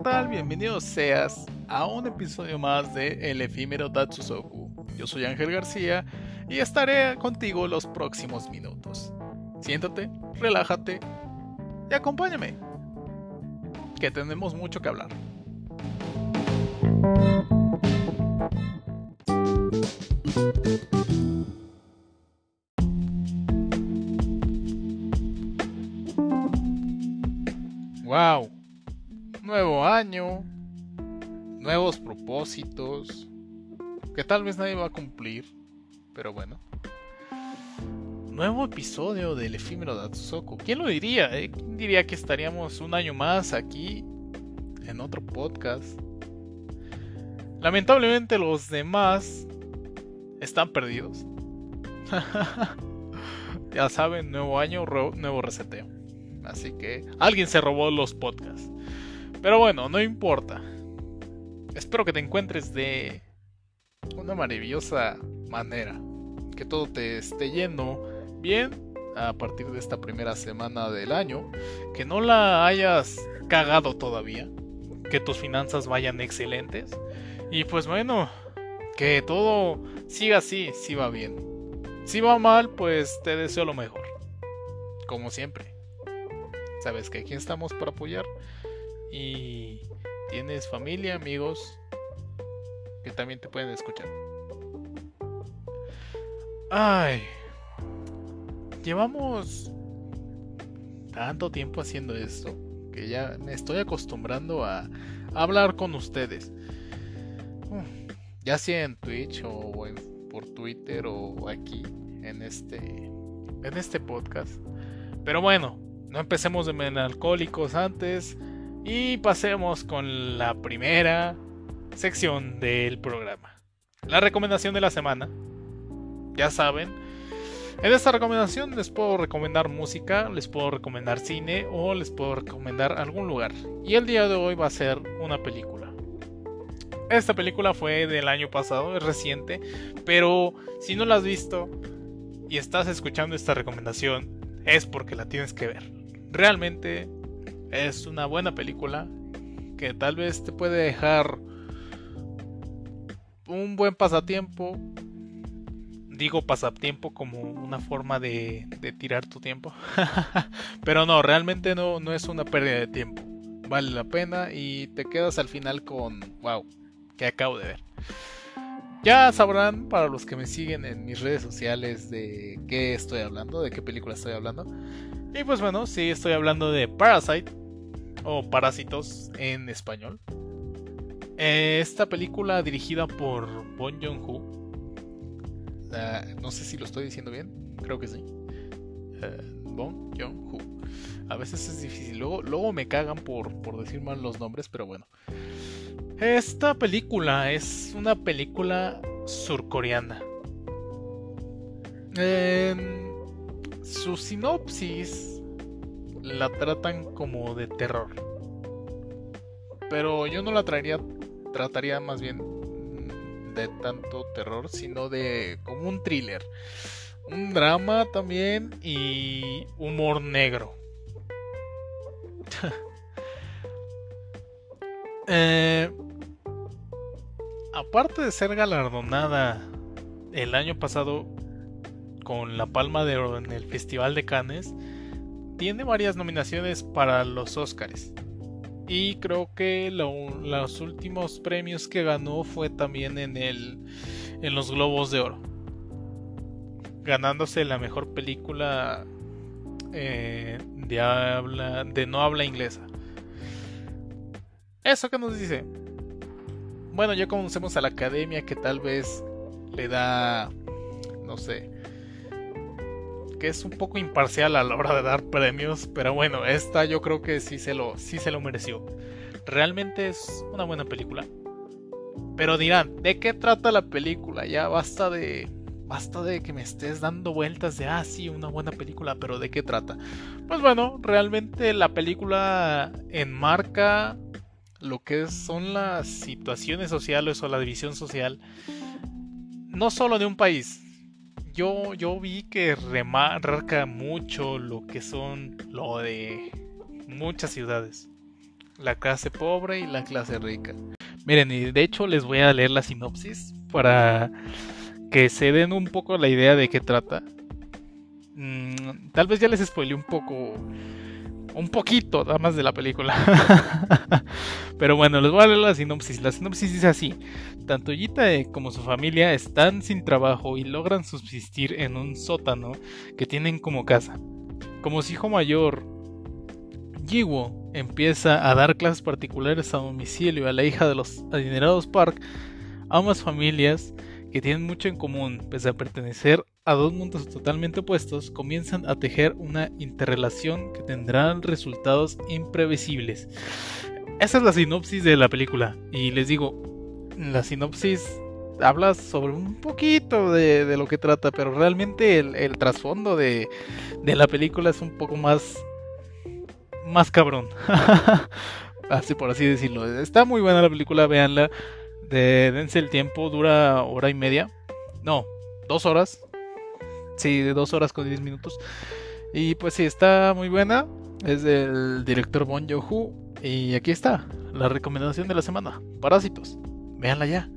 ¿qué tal? Bienvenido seas a un episodio más de El efímero Datsusoku. Yo soy Ángel García y estaré contigo los próximos minutos. Siéntate, relájate y acompáñame, que tenemos mucho que hablar. Que tal vez nadie va a cumplir, pero bueno. Nuevo episodio del efímero de Atsuko. ¿Quién lo diría? Eh? ¿Quién diría que estaríamos un año más aquí en otro podcast? Lamentablemente los demás están perdidos. ya saben, nuevo año, nuevo reseteo. Así que alguien se robó los podcasts. Pero bueno, no importa. Espero que te encuentres de una maravillosa manera. Que todo te esté yendo bien a partir de esta primera semana del año. Que no la hayas cagado todavía. Que tus finanzas vayan excelentes. Y pues bueno, que todo siga así, si va bien. Si va mal, pues te deseo lo mejor. Como siempre. Sabes que aquí estamos para apoyar. Y tienes familia, amigos que también te pueden escuchar. Ay. Llevamos tanto tiempo haciendo esto que ya me estoy acostumbrando a, hablar con ustedes. ya sea en Twitch o por Twitter o aquí en este en este podcast. Pero bueno, no empecemos de alcohólicos antes y pasemos con la primera sección del programa. La recomendación de la semana. Ya saben, en esta recomendación les puedo recomendar música, les puedo recomendar cine o les puedo recomendar algún lugar. Y el día de hoy va a ser una película. Esta película fue del año pasado, es reciente, pero si no la has visto y estás escuchando esta recomendación, es porque la tienes que ver. Realmente es una buena película que tal vez te puede dejar un buen pasatiempo. Digo pasatiempo como una forma de, tirar tu tiempo. Pero no, realmente no, no es una pérdida de tiempo. Vale la pena y te quedas al final con, wow, que acabo de ver. Ya sabrán para los que me siguen en mis redes sociales de qué estoy hablando, de qué película estoy hablando. Y pues bueno, sí, estoy hablando de Parasite o Parásitos en español. Eh, esta película dirigida por Bon Joon-ho. no sé si lo estoy diciendo bien, creo que sí. Uh, bon Joon-ho. A veces es difícil, luego, luego me cagan por, por decir mal los nombres, pero bueno. Esta película es una película surcoreana. En su sinopsis la tratan como de terror. Pero yo no la traería, trataría más bien de tanto terror, sino de como un thriller. Un drama también y humor negro. Eh, aparte de ser galardonada el año pasado con la Palma de Oro en el Festival de Cannes, tiene varias nominaciones para los Oscars. Y creo que los últimos premios que ganó fue también en, el, en los Globos de Oro. Ganándose la mejor película eh, de, habla, de no habla inglesa. ¿Eso que nos dice? Bueno, ya conocemos a la academia que tal vez le da, no sé, que es un poco imparcial a la hora de dar premios, pero bueno, esta yo creo que sí se lo, sí se lo mereció. Realmente es una buena película. Pero dirán, ¿de qué trata la película? Ya basta de basta de que me estés dando vueltas de, ah, sí, una buena película, pero ¿de qué trata? Pues bueno, realmente la película enmarca lo que son las situaciones sociales o la división social, no solo de un país, yo, yo vi que remarca mucho lo que son lo de muchas ciudades. la clase pobre y la clase rica. Miren, y de hecho les voy a leer la sinopsis para que se den un poco la idea de qué trata. Mm, tal vez ya les spoilé un poco un poquito nada más de la película. Pero bueno, les voy a leer la sinopsis. La sinopsis dice así: Tanto Yita como su familia están sin trabajo y logran subsistir en un sótano que tienen como casa. Como su hijo mayor, Jiwo, empieza a dar clases particulares a domicilio a la hija de los adinerados Park, ambas familias que tienen mucho en común, pese a pertenecer a dos mundos totalmente opuestos, comienzan a tejer una interrelación que tendrá resultados imprevisibles. Esa es la sinopsis de la película. Y les digo, la sinopsis habla sobre un poquito de, lo que trata, pero realmente el, trasfondo de, la película es un poco más, más cabrón. así por así decirlo. Está muy buena la película, véanla. De, dense el tiempo, dura hora y media. No, dos horas. Sí, de dos horas con diez minutos. Y pues sí, está muy buena. Es del director Bon Joon-ho. Y aquí está, la recomendación de la semana. Parásitos. Véanla ya.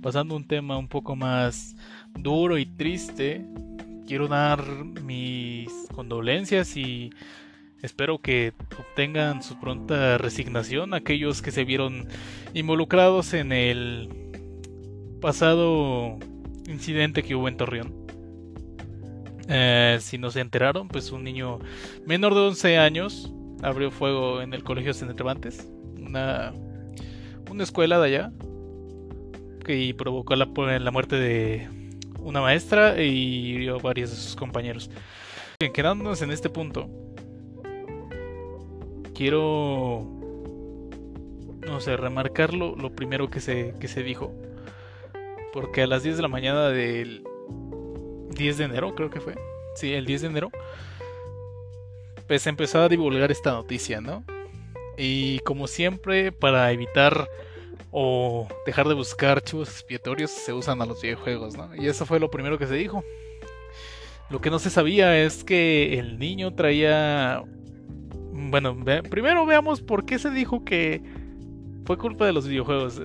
Pasando un tema un poco más duro y triste, quiero dar mis condolencias y espero que obtengan su pronta resignación aquellos que se vieron involucrados en el pasado incidente que hubo en Torreón. Eh, si no se enteraron, pues un niño menor de 11 años abrió fuego en el colegio Cervantes, una, una escuela de allá, que provocó la, la muerte de una maestra y hirió varios de sus compañeros. Quedándonos en este punto, quiero, no sé, remarcar lo, primero que se, que se dijo. Porque a las 10 de la mañana del 10 de enero, creo que fue. Sí, el 10 de enero. Pues empezó a divulgar esta noticia, ¿no? Y como siempre, para evitar o dejar de buscar archivos expiatorios se usan a los videojuegos, ¿no? Y eso fue lo primero que se dijo. Lo que no se sabía es que el niño traía... Bueno, primero veamos por qué se dijo que fue culpa de los videojuegos.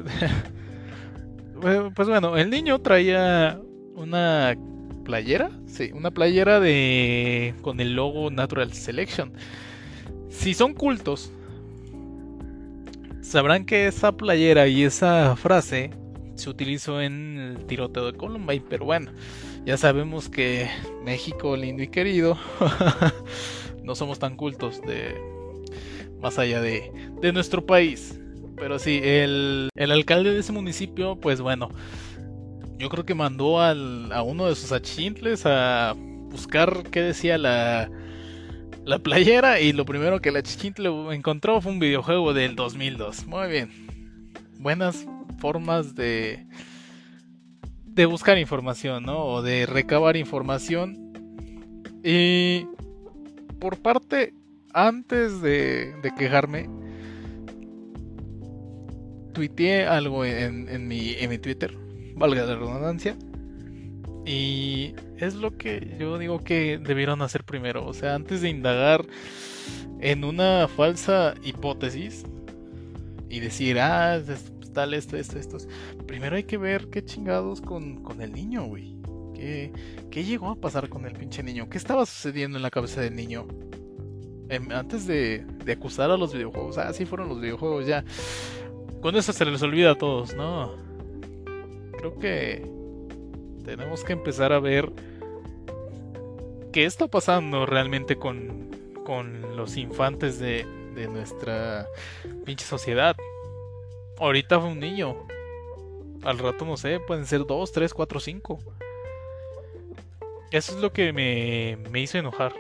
pues bueno, el niño traía una playera, sí, una playera de con el logo Natural Selection. Si son cultos, sabrán que esa playera y esa frase se utilizó en el tiroteo de Columbine, pero bueno, ya sabemos que México lindo y querido no somos tan cultos de más allá de, de nuestro país. Pero sí, el, el, alcalde de ese municipio, pues bueno, yo creo que mandó al, a uno de sus achintles a buscar qué decía la, la playera y lo primero que la Chichintle encontró fue un videojuego del 2002. Muy bien. Buenas formas de de buscar información, ¿no? O de recabar información. Y por parte, antes de, quejarme, tuiteé algo en, en, mi, en mi Twitter, valga la redundancia, y es lo que yo digo que debieron hacer primero. O sea, antes de indagar en una falsa hipótesis y decir, ah, tal, esto, esto, esto. Primero hay que ver qué chingados con, con el niño, güey. ¿Qué, ¿Qué, llegó a pasar con el pinche niño? ¿Qué estaba sucediendo en la cabeza del niño? Em, antes de, de, acusar a los videojuegos. Ah, sí fueron los videojuegos, ya. Con eso se les olvida a todos, ¿no? Creo que tenemos que empezar a ver qué está pasando realmente con, con los infantes de, de nuestra pinche sociedad. Ahorita fue un niño. Al rato no sé, pueden ser dos, tres, cuatro, cinco. Eso es lo que me, me hizo enojar.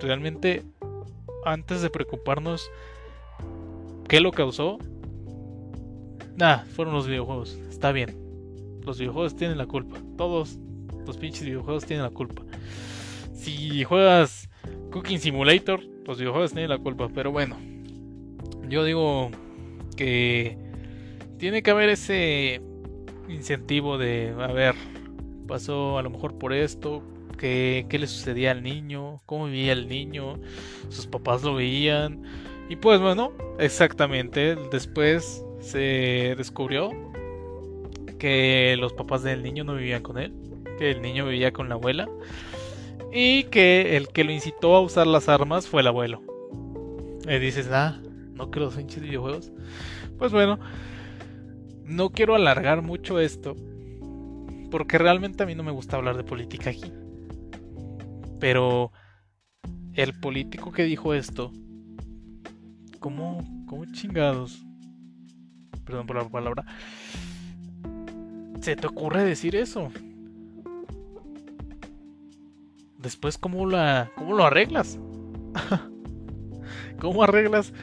Realmente, antes de preocuparnos qué lo causó, nada, fueron los videojuegos. Está bien los videojuegos tienen la culpa. Todos los pinches videojuegos tienen la culpa. Si juegas Cooking Simulator, los videojuegos tienen la culpa. Pero bueno, yo digo que tiene que haber ese incentivo de, a ver, pasó a lo mejor por esto, qué, qué le sucedía al niño, cómo vivía el niño, sus papás lo veían. Y pues bueno, exactamente, después se descubrió que los papás del niño no vivían con él, que el niño vivía con la abuela y que el que lo incitó a usar las armas fue el abuelo. Y dices, ah, no quiero los pinches videojuegos. Pues bueno, no quiero alargar mucho esto, porque realmente a mí no me gusta hablar de política aquí. Pero el político que dijo esto, ¿cómo, cómo chingados? Perdón por la palabra. ¿Se te ocurre decir eso? Después, ¿cómo, la, cómo lo arreglas? ¿Cómo arreglas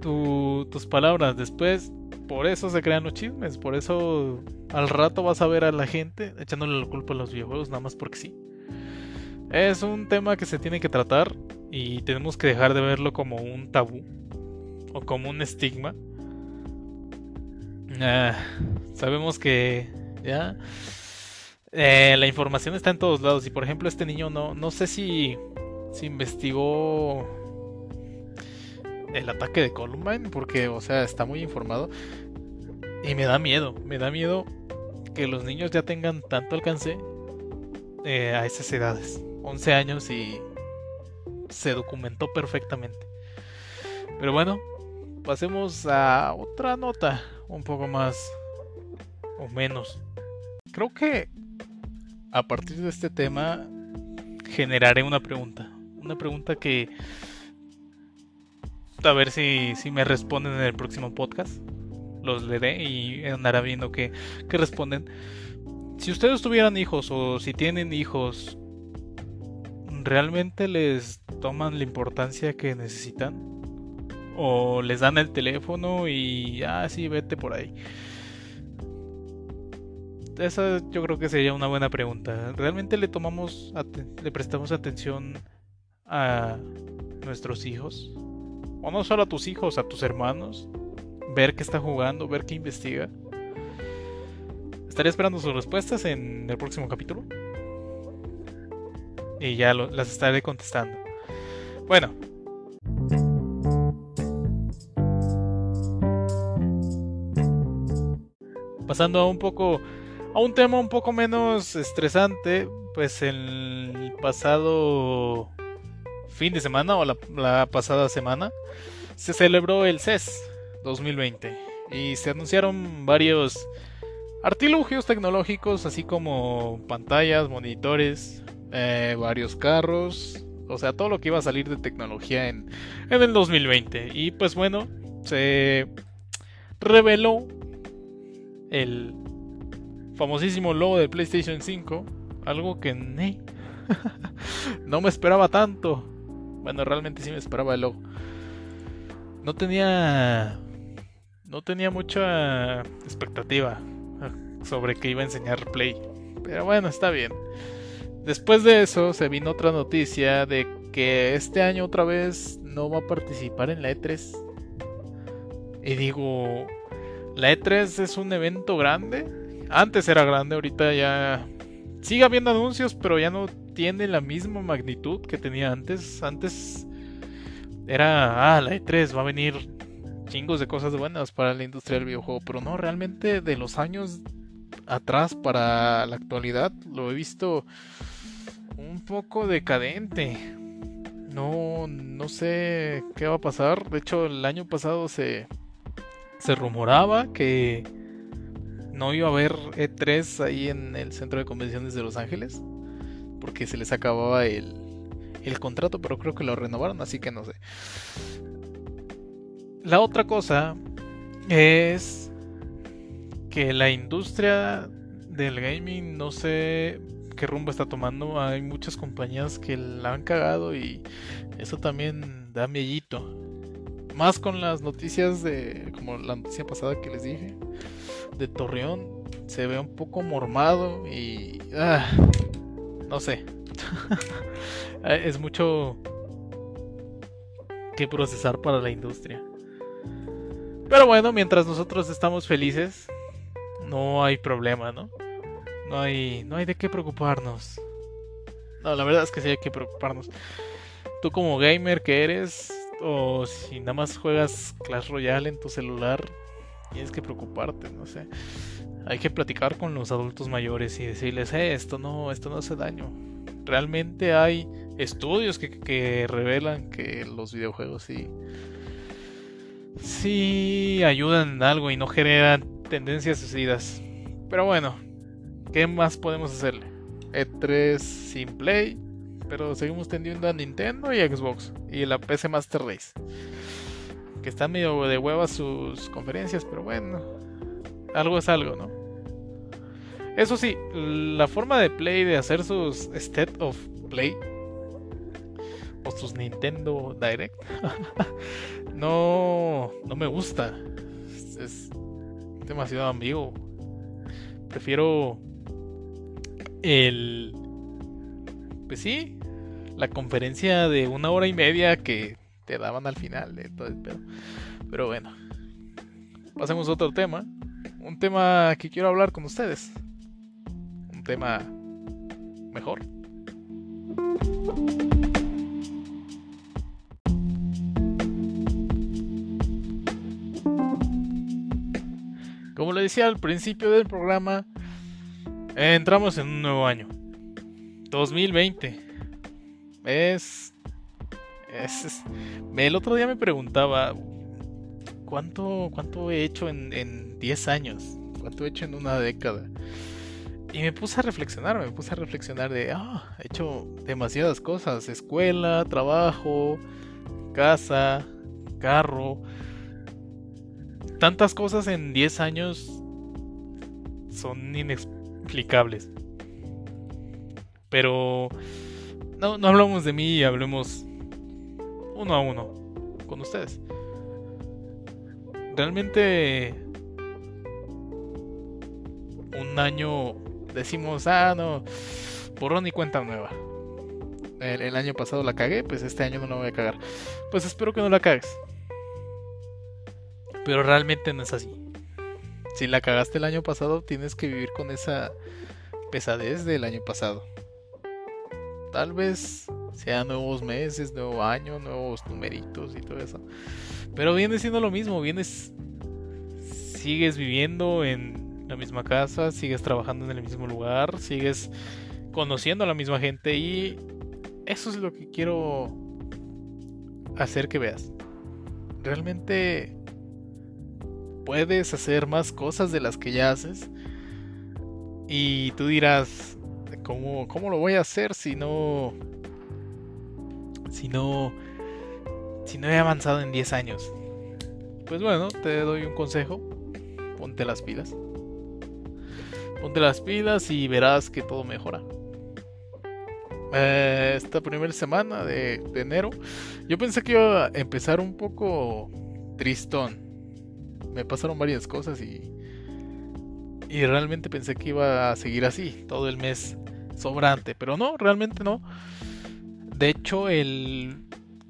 tus palabras? Después, por eso se crean los chismes. Por eso al rato vas a ver a la gente echándole la culpa a los videojuegos, nada más porque sí. Es un tema que se tiene que tratar y tenemos que dejar de verlo como un tabú o como un estigma. Ah, sabemos que ya eh, la información está en todos lados y por ejemplo este niño no, no sé si, si investigó el ataque de Columbine porque o sea está muy informado y me da miedo, me da miedo que los niños ya tengan tanto alcance eh, a esas edades, 11 años y se documentó perfectamente. Pero bueno, pasemos a otra nota un poco más o menos. Creo que a partir de este tema generaré una pregunta. Una pregunta que a ver si, si me responden en el próximo podcast. Los leeré y andará viendo qué, qué responden. Si ustedes tuvieran hijos o si tienen hijos, ¿realmente les toman la importancia que necesitan? ¿O les dan el teléfono y, ah, sí, vete por ahí? esa yo creo que sería una buena pregunta. ¿Realmente le tomamos, le prestamos atención a nuestros hijos? O no solo a tus hijos, a tus hermanos. Ver qué está jugando, ver qué investiga. Estaré esperando sus respuestas en el próximo capítulo. Y ya las estaré contestando. Bueno. Pasando a un poco a un tema un poco menos estresante, pues el pasado fin de semana o la, pasada semana se celebró el CES 2020 y se anunciaron varios artilugios tecnológicos, así como pantallas, monitores, eh, varios carros, o sea, todo lo que iba a salir de tecnología en, en el 2020. Y pues bueno, se reveló el famosísimo logo de PlayStation 5, algo que no me esperaba tanto. Bueno, realmente sí me esperaba el logo. No tenía no tenía mucha expectativa sobre que iba a enseñar Play. Pero bueno, está bien. Después de eso se vino otra noticia de que este año otra vez no va a participar en la E3. Y digo, la E3 es un evento grande antes era grande, ahorita ya sigue habiendo anuncios, pero ya no tiene la misma magnitud que tenía antes. Antes era, ah, la E3 va a venir chingos de cosas buenas para la industria del videojuego, pero no, realmente de los años atrás para la actualidad lo he visto un poco decadente. No, no sé qué va a pasar. De hecho, el año pasado se, se rumoraba que no iba a haber E3 ahí en el centro de convenciones de Los Ángeles. Porque se les acababa el, el contrato, pero creo que lo renovaron, así que no sé. La otra cosa es que la industria del gaming no sé qué rumbo está tomando. Hay muchas compañías que la han cagado y eso también da miedito. Más con las noticias de, como la noticia pasada que les dije, de Torreón se ve un poco mormado y... Ah, no sé. es mucho que procesar para la industria. Pero bueno, mientras nosotros estamos felices, no hay problema, ¿no? No hay, no hay de qué preocuparnos. No, la verdad es que sí hay que preocuparnos. Tú como gamer que eres, o si nada más juegas Clash Royale en tu celular, tienes que preocuparte, no sé. Hay que platicar con los adultos mayores y decirles, eh, esto no, esto no hace daño. Realmente hay estudios que, que revelan que los videojuegos sí, sí ayudan en algo y no generan tendencias suicidas. Pero bueno, ¿qué más podemos hacerle? E3 sin Play, pero seguimos teniendo a Nintendo y Xbox y la PC Master Race. Que están medio de hueva sus conferencias, pero bueno, algo es algo, ¿no? Eso sí, la forma de Play de hacer sus State of Play o sus Nintendo Direct no, no me gusta. Es, demasiado ambiguo. Prefiero el. Pues sí, la conferencia de una hora y media que te daban al final de todo. Pero bueno, pasemos a otro tema. Un tema que quiero hablar con ustedes. Tema mejor. Como le decía al principio del programa, entramos en un nuevo año. 2020. Es, es, el otro día me preguntaba cuánto cuánto he hecho en, 10 años, cuánto he hecho en una década. Y me puse a reflexionar, me puse a reflexionar de, ah, he hecho demasiadas cosas, escuela, trabajo, casa, carro, tantas cosas en 10 años son inexplicables. Pero no, no hablamos de mí, hablemos uno a uno con ustedes. Realmente un año decimos, ah, no, borrón y cuenta nueva. El, el, año pasado la cagué, pues este año no la voy a cagar. Pues espero que no la cagues. Pero realmente no es así. Si la cagaste el año pasado, tienes que vivir con esa pesadez del año pasado. Tal vez sean nuevos meses, nuevo año, nuevos numeritos y todo eso. Pero viene siendo lo mismo, vienes sigues viviendo en la misma casa, sigues trabajando en el mismo lugar, sigues conociendo a la misma gente y eso es lo que quiero hacer que veas. Realmente puedes hacer más cosas de las que ya haces. Y tú dirás, ¿cómo, cómo lo voy a hacer si no... Si no... Si no he avanzado en 10 años? Pues bueno, te doy un consejo. Ponte las pilas. Ponte las pilas y verás que todo mejora. Eh, esta primera semana de, enero, yo pensé que iba a empezar un poco tristón me pasaron varias cosas y, y realmente pensé que iba a seguir así todo el mes sobrante, pero no, realmente no. De hecho, el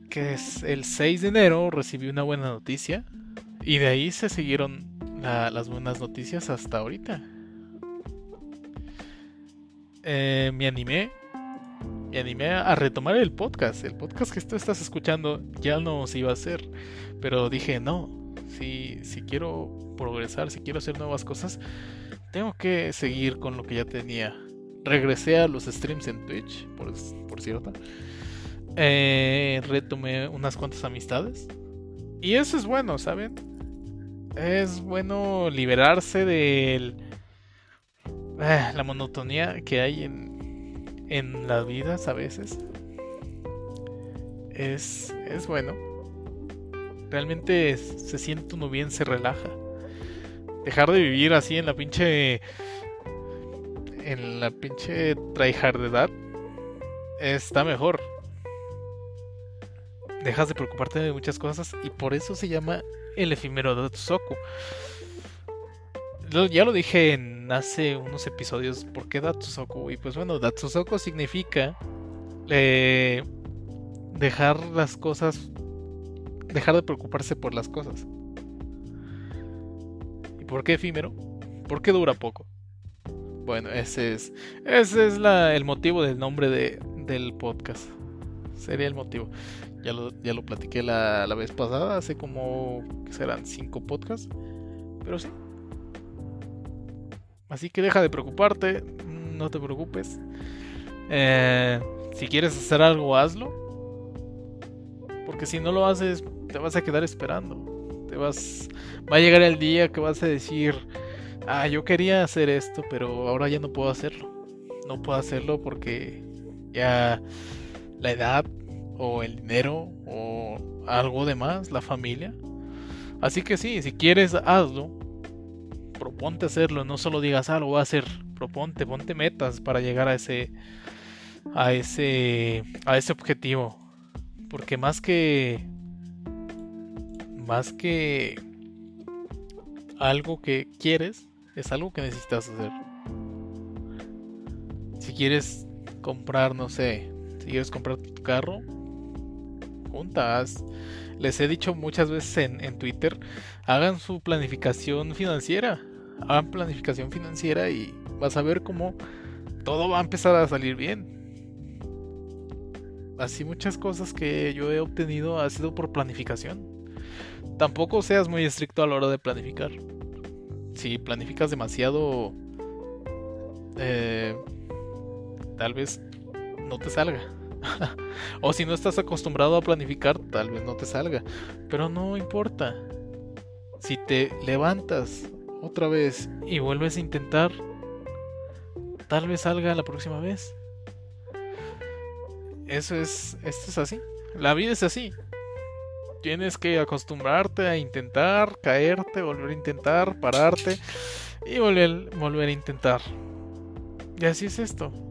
que es el 6 de enero recibí una buena noticia y de ahí se siguieron las buenas noticias hasta ahorita. Eh, me animé, me animé a retomar el podcast. El podcast que tú estás escuchando ya no se iba a hacer, pero dije no, si, si quiero progresar, si quiero hacer nuevas cosas, tengo que seguir con lo que ya tenía. Regresé a los streams en Twitch, por, por cierto. Eh, retomé unas cuantas amistades. Y eso es bueno, ¿saben? Es bueno liberarse de eh, la monotonía que hay en, en las vidas a veces. Es, es bueno realmente se siente uno bien, se relaja. Dejar de vivir así en la pinche. En la pinche edad está mejor. Dejas de preocuparte de muchas cosas y por eso se llama el efímero Datsusoku. Ya lo dije en hace unos episodios, ¿por qué Datsusoku? Y pues bueno, Datsusoku significa eh, dejar las cosas dejar de preocuparse por las cosas. ¿Y por qué efímero? ¿Por qué dura poco? Bueno, ese es, ese es el motivo del nombre de, del podcast. Sería el motivo. Ya lo, ya lo platiqué la, la vez pasada, hace como, serán? Cinco podcasts. Pero sí. Así que deja de preocuparte, no te preocupes. Eh, si quieres hacer algo, hazlo. Porque si no lo haces, te vas a quedar esperando. Te vas. Va a llegar el día que vas a decir. Ah, yo quería hacer esto, pero ahora ya no puedo hacerlo. No puedo hacerlo porque ya la edad o el dinero o algo de más, la familia. Así que sí, si quieres, hazlo. Proponte hacerlo, no solo digas, ah, lo voy a hacer. Proponte, ponte metas para llegar a ese a ese a ese objetivo. Porque más que más que algo que quieres, es algo que necesitas hacer. Si quieres comprar, no sé, si quieres comprar tu carro, juntas. Les he dicho muchas veces en, Twitter, hagan su planificación financiera. Hagan planificación financiera y vas a ver cómo todo va a empezar a salir bien. Así muchas cosas que yo he obtenido ha sido por planificación. Tampoco seas muy estricto a la hora de planificar. Si planificas demasiado, eh, tal vez no te salga. o si no estás acostumbrado a planificar, tal vez no te salga. Pero no importa. Si te levantas otra vez y vuelves a intentar, tal vez salga la próxima vez. Eso es, esto es así. La vida es así. Tienes que acostumbrarte a intentar, caerte, volver a intentar, pararte y volver, volver a intentar. Y así es esto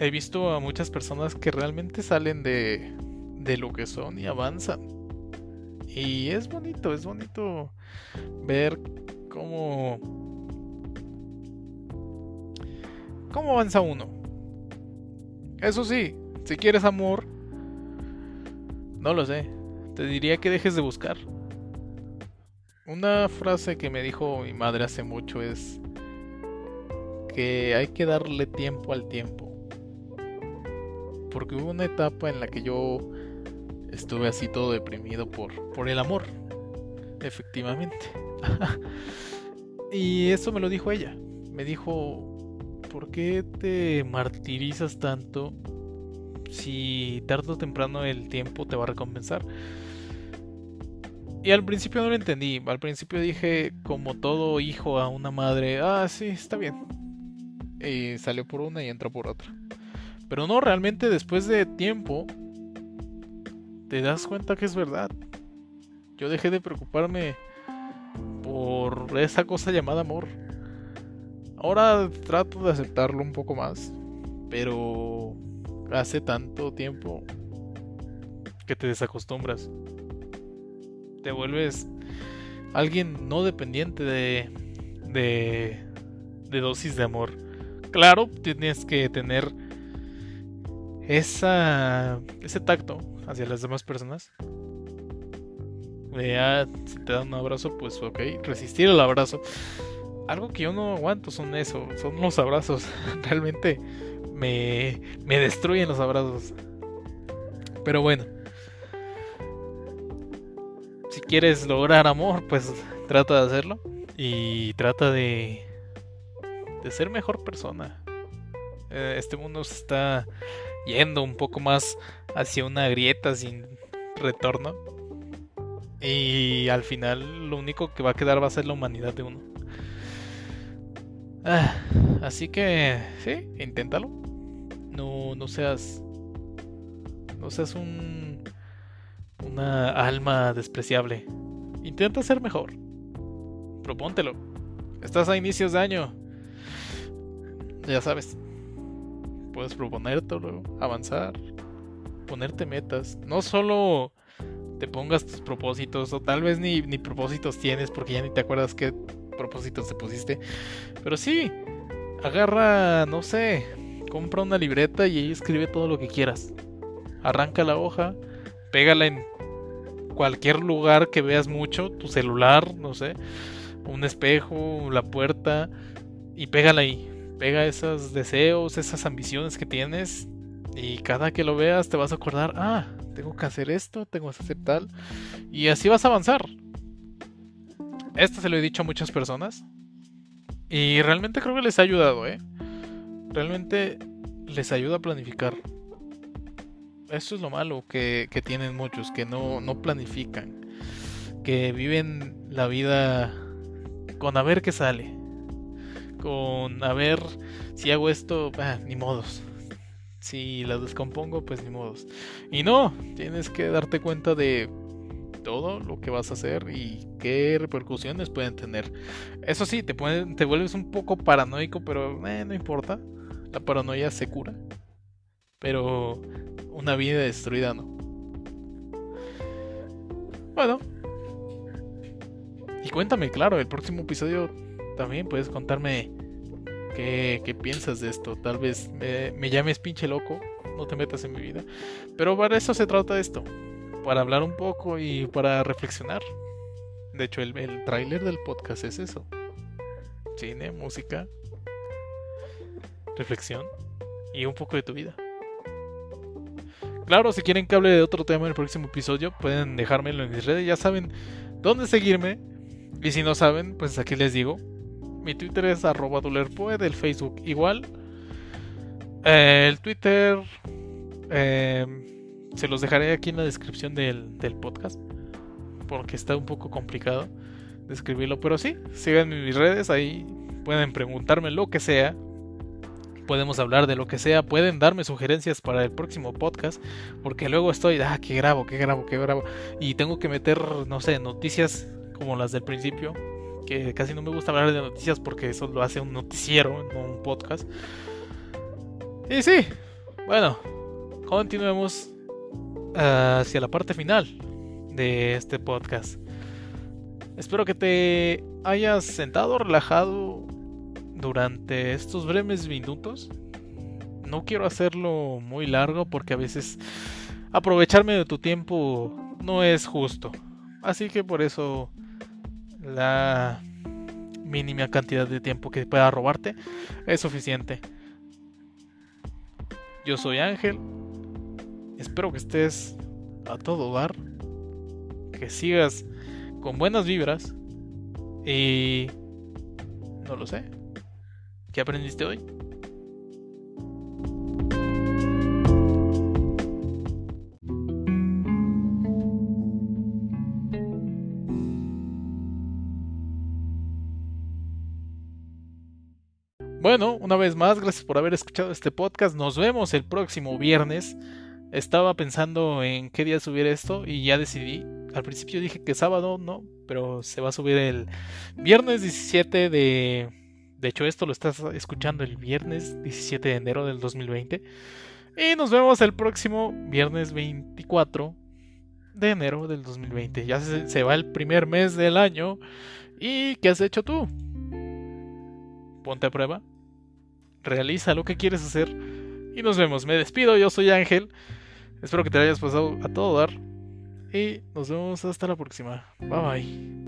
he visto a muchas personas que realmente salen de, de lo que son y avanzan. Y es bonito, es bonito ver cómo... cómo avanza uno. Eso sí, si quieres amor, no lo sé, te diría que dejes de buscar. Una frase que me dijo mi madre hace mucho es que hay que darle tiempo al tiempo porque hubo una etapa en la que yo estuve así todo deprimido por, por el amor, efectivamente. y eso me lo dijo ella. Me dijo, ¿por qué te martirizas tanto si tarde o temprano el tiempo te va a recompensar? Y al principio no lo entendí. Al principio dije, como todo hijo a una madre, ah, sí, está bien. Y salió por una y entró por otra. Pero no, realmente después de tiempo te das cuenta que es verdad. Yo dejé de preocuparme por esa cosa llamada amor. Ahora trato de aceptarlo un poco más, pero hace tanto tiempo que te desacostumbras. Te vuelves alguien no dependiente de, de, de dosis de amor. Claro, tienes que tener esa, ese tacto hacia las demás personas. De, si te dan un abrazo, pues ok, resistir el abrazo. Algo que yo no aguanto son eso, son los abrazos. Realmente me, me destruyen los abrazos. Pero bueno. Si quieres lograr amor, pues trata de hacerlo. Y trata de, de ser mejor persona. Eh, este mundo está yendo un poco más hacia una grieta sin retorno. Y al final lo único que va a quedar va a ser la humanidad de uno. Ah, así que, sí, inténtalo. No, no seas. No seas un. Una alma despreciable. Intenta ser mejor. Propóntelo. Estás a inicios de año. Ya sabes puedes proponértelo, avanzar, ponerte metas. No solo te pongas tus propósitos, o tal vez ni, ni propósitos tienes porque ya ni te acuerdas qué propósitos te pusiste. Pero sí, agarra, no sé, compra una libreta y ahí escribe todo lo que quieras. Arranca la hoja, pégala en cualquier lugar que veas mucho, tu celular, no sé, un espejo, la puerta y pégala ahí. Pega esos deseos, esas ambiciones que tienes y cada que lo veas te vas a acordar, ah, tengo que hacer esto, tengo que hacer tal y así vas a avanzar. Esto se lo he dicho a muchas personas y realmente creo que les ha ayudado, ¿eh? Realmente les ayuda a planificar. Eso es lo malo que, tienen muchos, que no, no planifican, que viven la vida con a ver qué sale, con a ver si hago esto, ah, ni modos. Si la descompongo, pues ni modos. Y no, tienes que darte cuenta de todo lo que vas a hacer y qué repercusiones pueden tener. Eso sí, te, vuelves un poco paranoico, pero eh, no importa. La paranoia se cura. Pero una vida destruida no. Bueno. Y cuéntame, claro, el próximo episodio también puedes contarme qué, qué piensas de esto. Tal vez me, me llames pinche loco, no te metas en mi vida. Pero para eso se trata esto. Para hablar un poco y para reflexionar. De hecho, el, el tráiler del podcast es eso. Cine, música, reflexión y un poco de tu vida. Claro, si quieren que hable de otro tema en el próximo episodio, pueden dejármelo en mis redes. Ya saben dónde seguirme. Y si no saben, pues aquí les digo. Mi Twitter es arroba dolerpoed, el Facebook igual. el Twitter em, se los dejaré aquí en la descripción del, del, podcast. Porque está un poco complicado describirlo. Pero sí, sigan mis redes, ahí pueden preguntarme lo que sea podemos hablar de lo que sea, pueden darme sugerencias para el próximo podcast, porque luego estoy, ah, que grabo, que grabo, que grabo, y tengo que meter, no sé, noticias como las del principio, que casi no me gusta hablar de noticias porque eso lo hace un noticiero, no un podcast. Y sí, bueno, continuemos hacia la parte final de este podcast. Espero que te hayas sentado, relajado durante estos breves minutos. No quiero hacerlo muy largo porque a veces aprovecharme de tu tiempo no es justo. Así que por eso la mínima cantidad de tiempo que pueda robarte es suficiente. Yo soy Ángel. Espero que estés a todo dar. Que sigas con buenas vibras. Y... No lo sé. ¿Qué aprendiste hoy? Bueno, una vez más, gracias por haber escuchado este podcast. Nos vemos el próximo viernes. Estaba pensando en qué día subir esto y ya decidí. Al principio dije que sábado, no, pero se va a subir el viernes 17 de de hecho, esto lo estás escuchando el viernes 17 de enero del 2020. Y nos vemos el próximo viernes 24 de enero del 2020. Ya se, va el primer mes del año. ¿Y qué has hecho tú? Ponte a prueba. Realiza lo que quieres hacer. Y nos vemos. Me despido. Yo soy Ángel. Espero que te hayas pasado a todo dar. Y nos vemos hasta la próxima. Bye bye.